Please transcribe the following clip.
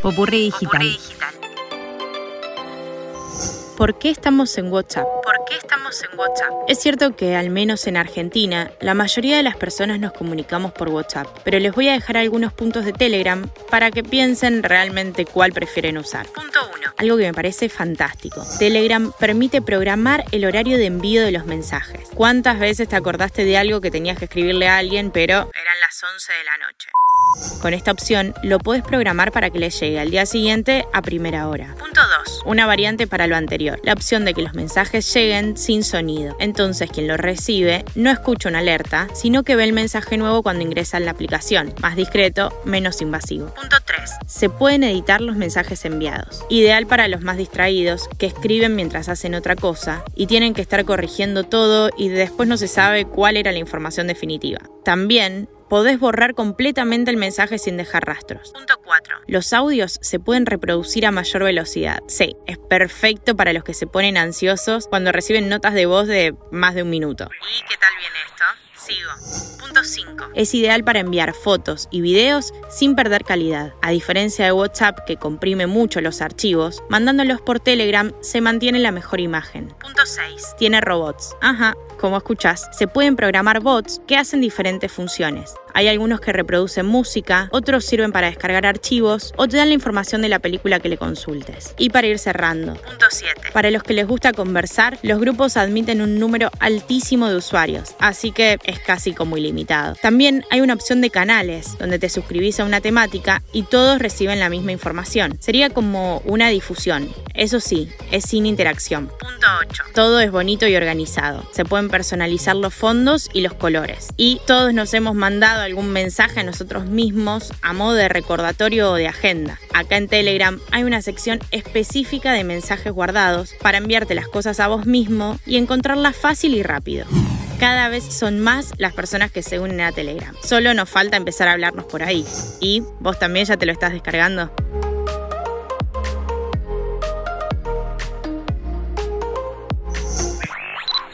Popurrí digital. ¿Por qué estamos en WhatsApp? ¿Por qué estamos en WhatsApp? Es cierto que, al menos en Argentina, la mayoría de las personas nos comunicamos por WhatsApp, pero les voy a dejar algunos puntos de Telegram para que piensen realmente cuál prefieren usar. Punto 1. Algo que me parece fantástico. Telegram permite programar el horario de envío de los mensajes. ¿Cuántas veces te acordaste de algo que tenías que escribirle a alguien, pero Eran las 11 de la noche. con esta opción lo puedes programar para que le llegue al día siguiente a primera hora? Punto 2. Una variante para lo anterior, la opción de que los mensajes lleguen sin sonido. Entonces quien lo recibe no escucha una alerta, sino que ve el mensaje nuevo cuando ingresa en la aplicación, más discreto, menos invasivo. Punto 3. Se pueden editar los mensajes enviados, ideal para los más distraídos que escriben mientras hacen otra cosa y tienen que estar corrigiendo todo y después no se sabe cuál era la información definitiva. También podés borrar completamente el mensaje sin dejar rastros. Punto 4. Los audios se pueden reproducir a mayor velocidad. Sí, es perfecto para los que se ponen ansiosos cuando reciben notas de voz de más de un minuto. ¿Y qué tal viene esto? Sigo. Punto 5. Es ideal para enviar fotos y videos sin perder calidad. A diferencia de WhatsApp que comprime mucho los archivos, mandándolos por Telegram se mantiene la mejor imagen. Punto 6. Tiene robots. Ajá, como escuchás, se pueden programar bots que hacen diferentes funciones. Hay algunos que reproducen música, otros sirven para descargar archivos o te dan la información de la película que le consultes. Y para ir cerrando, Punto 7. para los que les gusta conversar, los grupos admiten un número altísimo de usuarios, así que es casi como ilimitado. También hay una opción de canales, donde te suscribís a una temática y todos reciben la misma información. Sería como una difusión. Eso sí, es sin interacción. Punto 8. Todo es bonito y organizado. Se pueden personalizar los fondos y los colores. Y todos nos hemos mandado algún mensaje a nosotros mismos a modo de recordatorio o de agenda. Acá en Telegram hay una sección específica de mensajes guardados para enviarte las cosas a vos mismo y encontrarlas fácil y rápido. Cada vez son más las personas que se unen a Telegram. Solo nos falta empezar a hablarnos por ahí. ¿Y vos también ya te lo estás descargando?